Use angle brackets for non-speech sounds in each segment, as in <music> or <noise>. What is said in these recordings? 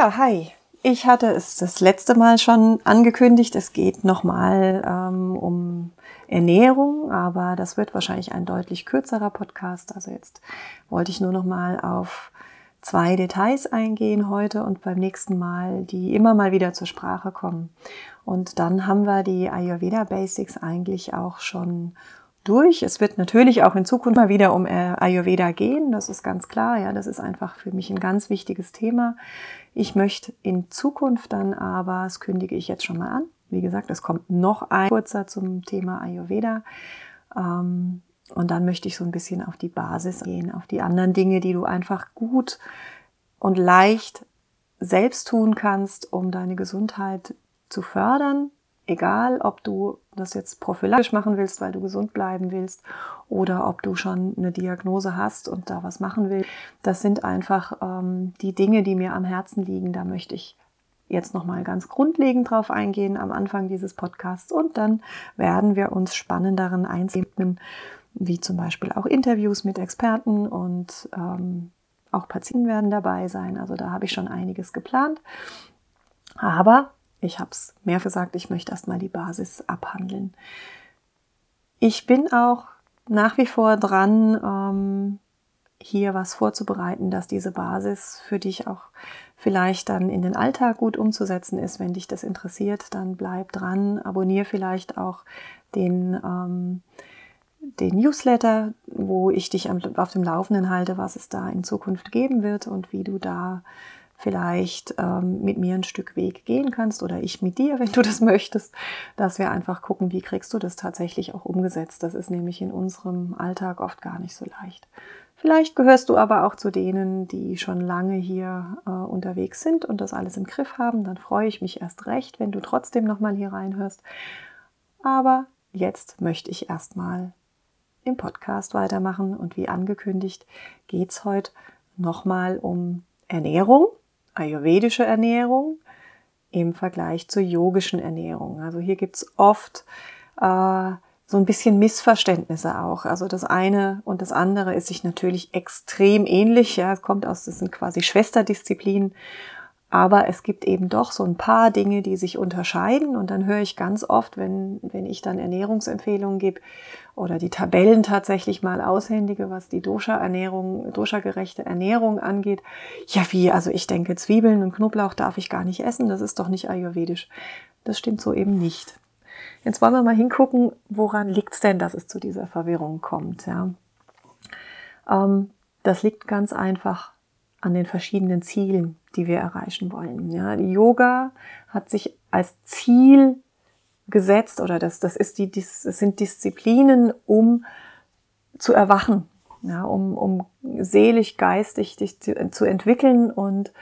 Ja, hi. Ich hatte es das letzte Mal schon angekündigt. Es geht nochmal ähm, um Ernährung, aber das wird wahrscheinlich ein deutlich kürzerer Podcast. Also jetzt wollte ich nur nochmal auf zwei Details eingehen heute und beim nächsten Mal, die immer mal wieder zur Sprache kommen. Und dann haben wir die Ayurveda Basics eigentlich auch schon durch. Es wird natürlich auch in Zukunft mal wieder um äh, Ayurveda gehen, das ist ganz klar. Ja, das ist einfach für mich ein ganz wichtiges Thema. Ich möchte in Zukunft dann aber, das kündige ich jetzt schon mal an, wie gesagt, es kommt noch ein kurzer zum Thema Ayurveda. Ähm, und dann möchte ich so ein bisschen auf die Basis gehen, auf die anderen Dinge, die du einfach gut und leicht selbst tun kannst, um deine Gesundheit zu fördern, egal ob du das jetzt prophylaktisch machen willst, weil du gesund bleiben willst, oder ob du schon eine Diagnose hast und da was machen willst. Das sind einfach ähm, die Dinge, die mir am Herzen liegen. Da möchte ich jetzt nochmal ganz grundlegend drauf eingehen am Anfang dieses Podcasts und dann werden wir uns spannenderen Einzelnen, wie zum Beispiel auch Interviews mit Experten und ähm, auch Patienten werden dabei sein. Also da habe ich schon einiges geplant. Aber ich habe es mehr gesagt, ich möchte erstmal die Basis abhandeln. Ich bin auch nach wie vor dran, ähm, hier was vorzubereiten, dass diese Basis für dich auch vielleicht dann in den Alltag gut umzusetzen ist. Wenn dich das interessiert, dann bleib dran, abonniere vielleicht auch den, ähm, den Newsletter, wo ich dich auf dem Laufenden halte, was es da in Zukunft geben wird und wie du da vielleicht ähm, mit mir ein Stück Weg gehen kannst oder ich mit dir, <laughs> wenn du das möchtest, dass wir einfach gucken, wie kriegst du das tatsächlich auch umgesetzt. Das ist nämlich in unserem Alltag oft gar nicht so leicht. Vielleicht gehörst du aber auch zu denen, die schon lange hier äh, unterwegs sind und das alles im Griff haben. Dann freue ich mich erst recht, wenn du trotzdem nochmal hier reinhörst. Aber jetzt möchte ich erstmal im Podcast weitermachen und wie angekündigt geht es heute nochmal um Ernährung ayurvedische Ernährung im Vergleich zur yogischen Ernährung. Also hier gibt's oft äh, so ein bisschen Missverständnisse auch. Also das eine und das andere ist sich natürlich extrem ähnlich. Ja, es kommt aus, das sind quasi Schwesterdisziplinen. Aber es gibt eben doch so ein paar Dinge, die sich unterscheiden. Und dann höre ich ganz oft, wenn, wenn ich dann Ernährungsempfehlungen gebe oder die Tabellen tatsächlich mal aushändige, was die Dosha-Ernährung, Dosha-gerechte Ernährung angeht. Ja, wie? Also ich denke, Zwiebeln und Knoblauch darf ich gar nicht essen. Das ist doch nicht ayurvedisch. Das stimmt so eben nicht. Jetzt wollen wir mal hingucken, woran liegt es denn, dass es zu dieser Verwirrung kommt. Ja? Ähm, das liegt ganz einfach an den verschiedenen Zielen, die wir erreichen wollen. Ja, Yoga hat sich als Ziel gesetzt oder das, das, ist die, das sind Disziplinen, um zu erwachen, ja, um, um seelisch, geistig dich zu, zu entwickeln und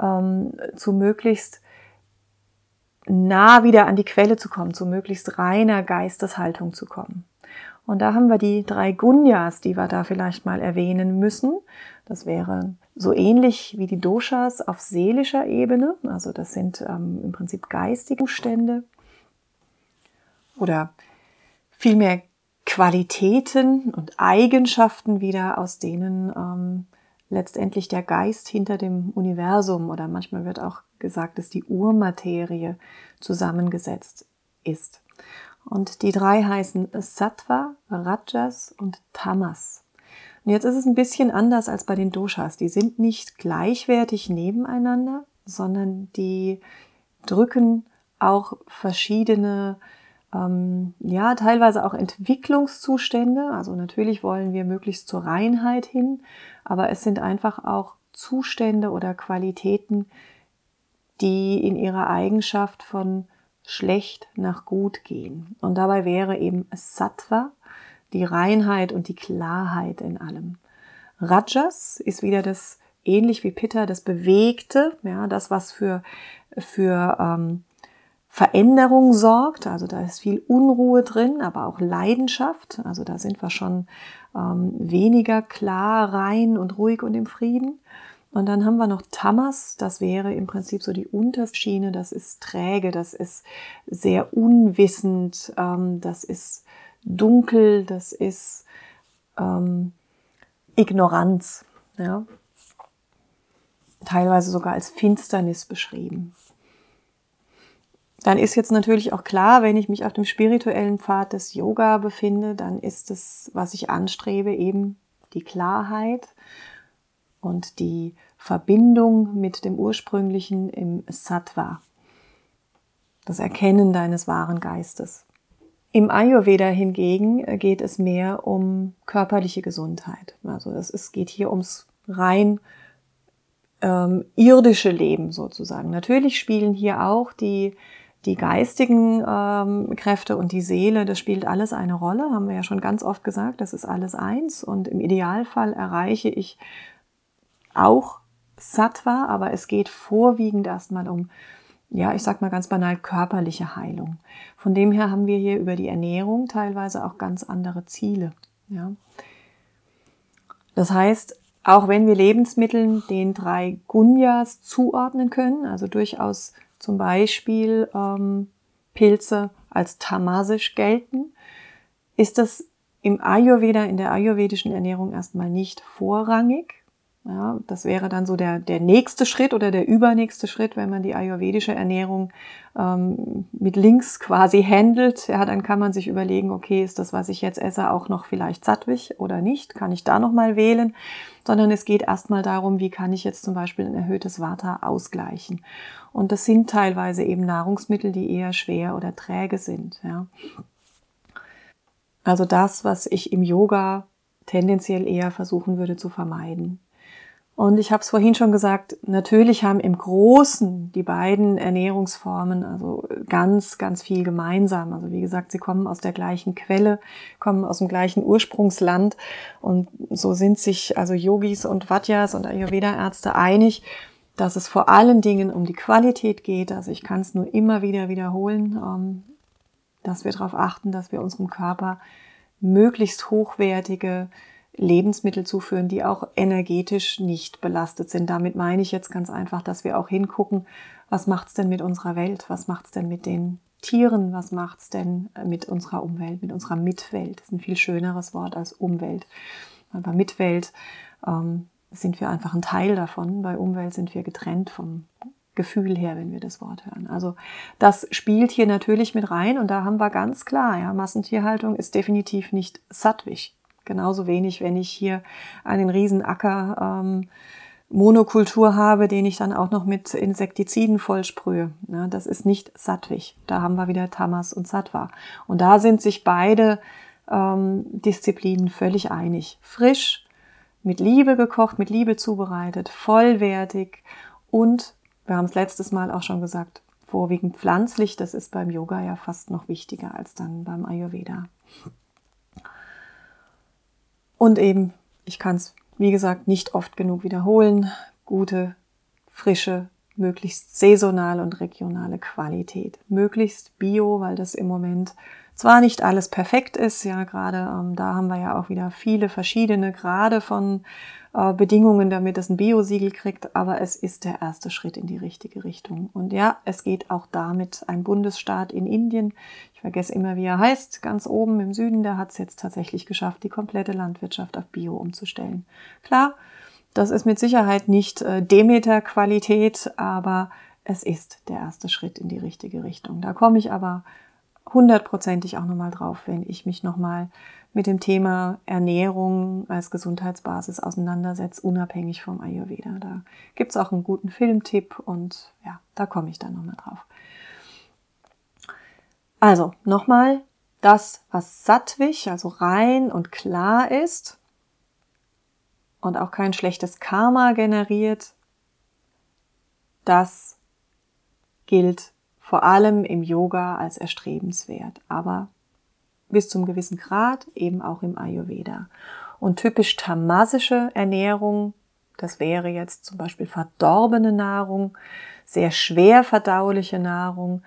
ähm, zu möglichst nah wieder an die Quelle zu kommen, zu möglichst reiner Geisteshaltung zu kommen. Und da haben wir die drei Gunyas, die wir da vielleicht mal erwähnen müssen. Das wäre so ähnlich wie die Doshas auf seelischer Ebene. Also das sind ähm, im Prinzip geistige Zustände oder vielmehr Qualitäten und Eigenschaften wieder, aus denen ähm, letztendlich der Geist hinter dem Universum oder manchmal wird auch gesagt, dass die Urmaterie zusammengesetzt ist. Und die drei heißen Sattva, Rajas und Tamas. Und jetzt ist es ein bisschen anders als bei den Doshas. Die sind nicht gleichwertig nebeneinander, sondern die drücken auch verschiedene, ähm, ja, teilweise auch Entwicklungszustände. Also natürlich wollen wir möglichst zur Reinheit hin, aber es sind einfach auch Zustände oder Qualitäten, die in ihrer Eigenschaft von schlecht nach gut gehen. Und dabei wäre eben Sattva die Reinheit und die Klarheit in allem. Rajas ist wieder das ähnlich wie Pitta, das Bewegte, ja, das, was für, für ähm, Veränderung sorgt. Also da ist viel Unruhe drin, aber auch Leidenschaft. Also da sind wir schon ähm, weniger klar, rein und ruhig und im Frieden. Und dann haben wir noch Tamas, das wäre im Prinzip so die unterste Schiene, das ist träge, das ist sehr unwissend, ähm, das ist dunkel, das ist ähm, Ignoranz, ja? teilweise sogar als Finsternis beschrieben. Dann ist jetzt natürlich auch klar, wenn ich mich auf dem spirituellen Pfad des Yoga befinde, dann ist es, was ich anstrebe, eben die Klarheit und die Verbindung mit dem Ursprünglichen im Sattva, das Erkennen deines wahren Geistes. Im Ayurveda hingegen geht es mehr um körperliche Gesundheit. Also es geht hier ums rein ähm, irdische Leben sozusagen. Natürlich spielen hier auch die die geistigen ähm, Kräfte und die Seele, das spielt alles eine Rolle, haben wir ja schon ganz oft gesagt, das ist alles eins und im Idealfall erreiche ich auch Sattva, aber es geht vorwiegend erstmal um, ja, ich sag mal ganz banal, körperliche Heilung. Von dem her haben wir hier über die Ernährung teilweise auch ganz andere Ziele. Ja. Das heißt, auch wenn wir Lebensmitteln den drei Gunyas zuordnen können, also durchaus zum Beispiel ähm, Pilze als tamasisch gelten, ist das im Ayurveda, in der ayurvedischen Ernährung erstmal nicht vorrangig. Ja, das wäre dann so der, der nächste Schritt oder der übernächste Schritt, wenn man die ayurvedische Ernährung ähm, mit links quasi handelt. Ja, dann kann man sich überlegen, okay, ist das, was ich jetzt esse, auch noch vielleicht sattwig oder nicht? Kann ich da nochmal wählen? Sondern es geht erstmal darum, wie kann ich jetzt zum Beispiel ein erhöhtes Vata ausgleichen? Und das sind teilweise eben Nahrungsmittel, die eher schwer oder träge sind. Ja. Also das, was ich im Yoga tendenziell eher versuchen würde zu vermeiden. Und ich habe es vorhin schon gesagt, natürlich haben im Großen die beiden Ernährungsformen also ganz, ganz viel gemeinsam. Also wie gesagt, sie kommen aus der gleichen Quelle, kommen aus dem gleichen Ursprungsland und so sind sich also Yogis und Vatyas und Ayurveda-Ärzte einig, dass es vor allen Dingen um die Qualität geht. Also ich kann es nur immer wieder wiederholen, ähm, dass wir darauf achten, dass wir unserem Körper möglichst hochwertige Lebensmittel zuführen, die auch energetisch nicht belastet sind. Damit meine ich jetzt ganz einfach, dass wir auch hingucken, was macht's denn mit unserer Welt, was macht's denn mit den Tieren, was macht's denn mit unserer Umwelt, mit unserer Mitwelt. Das ist ein viel schöneres Wort als Umwelt. Aber Mitwelt ähm, sind wir einfach ein Teil davon. Bei Umwelt sind wir getrennt vom Gefühl her, wenn wir das Wort hören. Also das spielt hier natürlich mit rein und da haben wir ganz klar, ja, Massentierhaltung ist definitiv nicht sattwig. Genauso wenig, wenn ich hier einen Riesenacker ähm, Monokultur habe, den ich dann auch noch mit Insektiziden vollsprühe. Ja, das ist nicht sattwig. Da haben wir wieder Tamas und Sattva. Und da sind sich beide ähm, Disziplinen völlig einig. Frisch, mit Liebe gekocht, mit Liebe zubereitet, vollwertig und, wir haben es letztes Mal auch schon gesagt, vorwiegend pflanzlich. Das ist beim Yoga ja fast noch wichtiger als dann beim Ayurveda. Und eben, ich kann es, wie gesagt, nicht oft genug wiederholen, gute, frische, möglichst saisonal und regionale Qualität, möglichst bio, weil das im Moment zwar nicht alles perfekt ist, ja, gerade ähm, da haben wir ja auch wieder viele verschiedene Grade von äh, Bedingungen, damit es ein Bio-Siegel kriegt, aber es ist der erste Schritt in die richtige Richtung. Und ja, es geht auch damit ein Bundesstaat in Indien, ich vergesse immer, wie er heißt, ganz oben im Süden, der hat es jetzt tatsächlich geschafft, die komplette Landwirtschaft auf Bio umzustellen. Klar, das ist mit Sicherheit nicht äh, Demeter-Qualität, aber es ist der erste Schritt in die richtige Richtung. Da komme ich aber hundertprozentig auch nochmal drauf, wenn ich mich nochmal mit dem Thema Ernährung als Gesundheitsbasis auseinandersetze, unabhängig vom Ayurveda. Da gibt's auch einen guten Filmtipp und ja, da komme ich dann nochmal drauf. Also nochmal, das, was sattwig, also rein und klar ist und auch kein schlechtes Karma generiert, das gilt vor allem im Yoga als erstrebenswert, aber bis zum gewissen Grad eben auch im Ayurveda. Und typisch tamasische Ernährung, das wäre jetzt zum Beispiel verdorbene Nahrung, sehr schwer verdauliche Nahrung.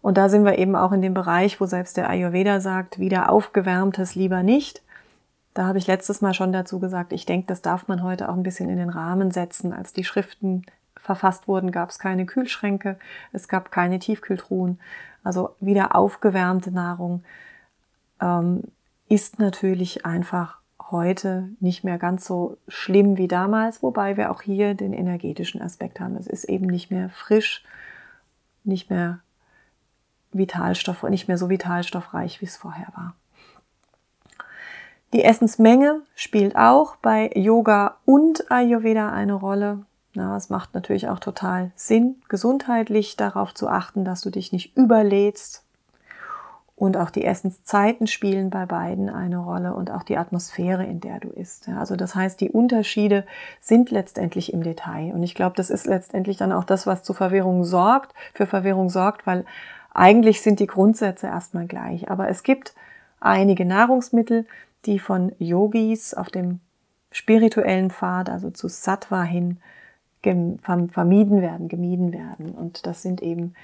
Und da sind wir eben auch in dem Bereich, wo selbst der Ayurveda sagt, wieder aufgewärmtes lieber nicht. Da habe ich letztes Mal schon dazu gesagt, ich denke, das darf man heute auch ein bisschen in den Rahmen setzen, als die Schriften verfasst wurden, gab es keine Kühlschränke, es gab keine Tiefkühltruhen. Also wieder aufgewärmte Nahrung ähm, ist natürlich einfach heute nicht mehr ganz so schlimm wie damals, wobei wir auch hier den energetischen Aspekt haben. Es ist eben nicht mehr frisch, nicht mehr Vitalstoff, nicht mehr so vitalstoffreich, wie es vorher war. Die Essensmenge spielt auch bei Yoga und Ayurveda eine Rolle. Na, es macht natürlich auch total Sinn, gesundheitlich darauf zu achten, dass du dich nicht überlädst. Und auch die Essenszeiten spielen bei beiden eine Rolle und auch die Atmosphäre, in der du isst. Also das heißt, die Unterschiede sind letztendlich im Detail. Und ich glaube, das ist letztendlich dann auch das, was zu Verwirrung sorgt, für Verwirrung sorgt, weil eigentlich sind die Grundsätze erstmal gleich. Aber es gibt einige Nahrungsmittel, die von Yogis auf dem spirituellen Pfad, also zu Sattva hin, vermieden werden, gemieden werden. Und das sind eben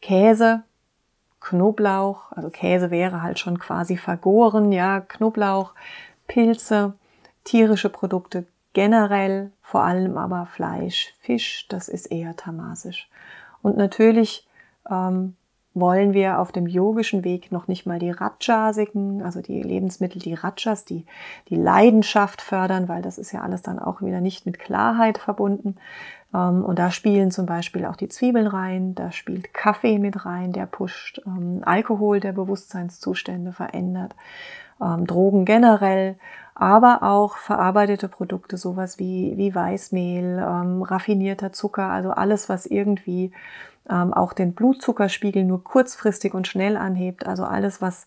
Käse, Knoblauch, also Käse wäre halt schon quasi vergoren, ja, Knoblauch, Pilze, tierische Produkte generell, vor allem aber Fleisch, Fisch, das ist eher tamasisch. Und natürlich ähm, wollen wir auf dem yogischen Weg noch nicht mal die Rajasiken, also die Lebensmittel, die Rajas, die, die Leidenschaft fördern, weil das ist ja alles dann auch wieder nicht mit Klarheit verbunden. Ähm, und da spielen zum Beispiel auch die Zwiebeln rein, da spielt Kaffee mit rein, der pusht, ähm, Alkohol, der Bewusstseinszustände verändert, ähm, Drogen generell, aber auch verarbeitete Produkte, sowas wie, wie Weißmehl, raffinierter Zucker, also alles, was irgendwie ähm, auch den Blutzuckerspiegel nur kurzfristig und schnell anhebt. Also alles, was,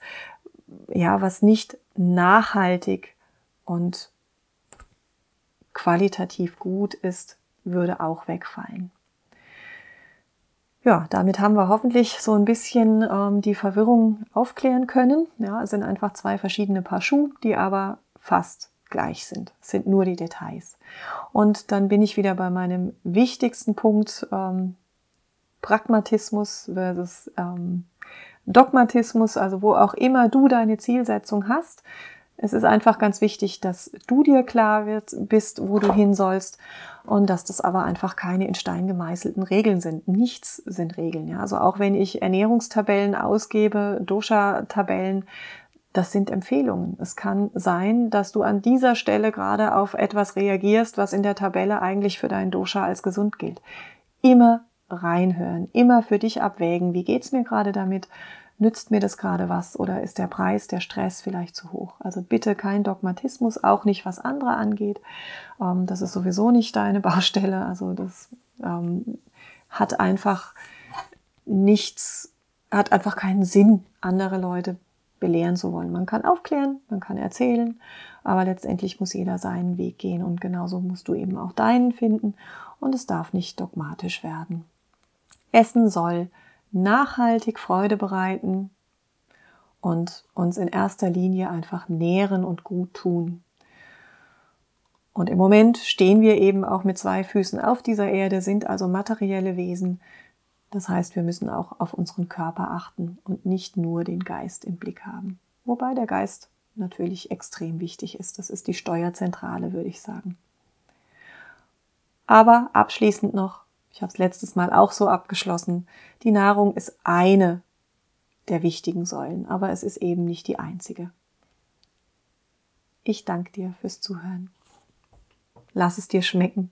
ja, was nicht nachhaltig und qualitativ gut ist, würde auch wegfallen. Ja, damit haben wir hoffentlich so ein bisschen ähm, die Verwirrung aufklären können. Ja, es sind einfach zwei verschiedene Paar Schuh, die aber fast gleich sind. Es sind nur die Details. Und dann bin ich wieder bei meinem wichtigsten Punkt, ähm, Pragmatismus versus ähm, Dogmatismus, also wo auch immer du deine Zielsetzung hast. Es ist einfach ganz wichtig, dass du dir klar wird, bist, wo du hin sollst und dass das aber einfach keine in Stein gemeißelten Regeln sind. Nichts sind Regeln. Ja? Also auch wenn ich Ernährungstabellen ausgebe, Dosha-Tabellen, das sind Empfehlungen. Es kann sein, dass du an dieser Stelle gerade auf etwas reagierst, was in der Tabelle eigentlich für deinen Dosha als gesund gilt. Immer reinhören, immer für dich abwägen, wie geht's mir gerade damit? Nützt mir das gerade was oder ist der Preis, der Stress vielleicht zu hoch? Also bitte kein Dogmatismus, auch nicht was andere angeht. Ähm, das ist sowieso nicht deine <laughs> Baustelle. Also das ähm, hat einfach nichts, hat einfach keinen Sinn, andere Leute belehren zu wollen. Man kann aufklären, man kann erzählen, aber letztendlich muss jeder seinen Weg gehen und genauso musst du eben auch deinen finden und es darf nicht dogmatisch werden. Essen soll nachhaltig Freude bereiten und uns in erster Linie einfach nähren und gut tun. Und im Moment stehen wir eben auch mit zwei Füßen auf dieser Erde, sind also materielle Wesen. Das heißt, wir müssen auch auf unseren Körper achten und nicht nur den Geist im Blick haben. Wobei der Geist natürlich extrem wichtig ist. Das ist die Steuerzentrale, würde ich sagen. Aber abschließend noch, ich habe es letztes Mal auch so abgeschlossen, die Nahrung ist eine der wichtigen Säulen, aber es ist eben nicht die einzige. Ich danke dir fürs Zuhören. Lass es dir schmecken.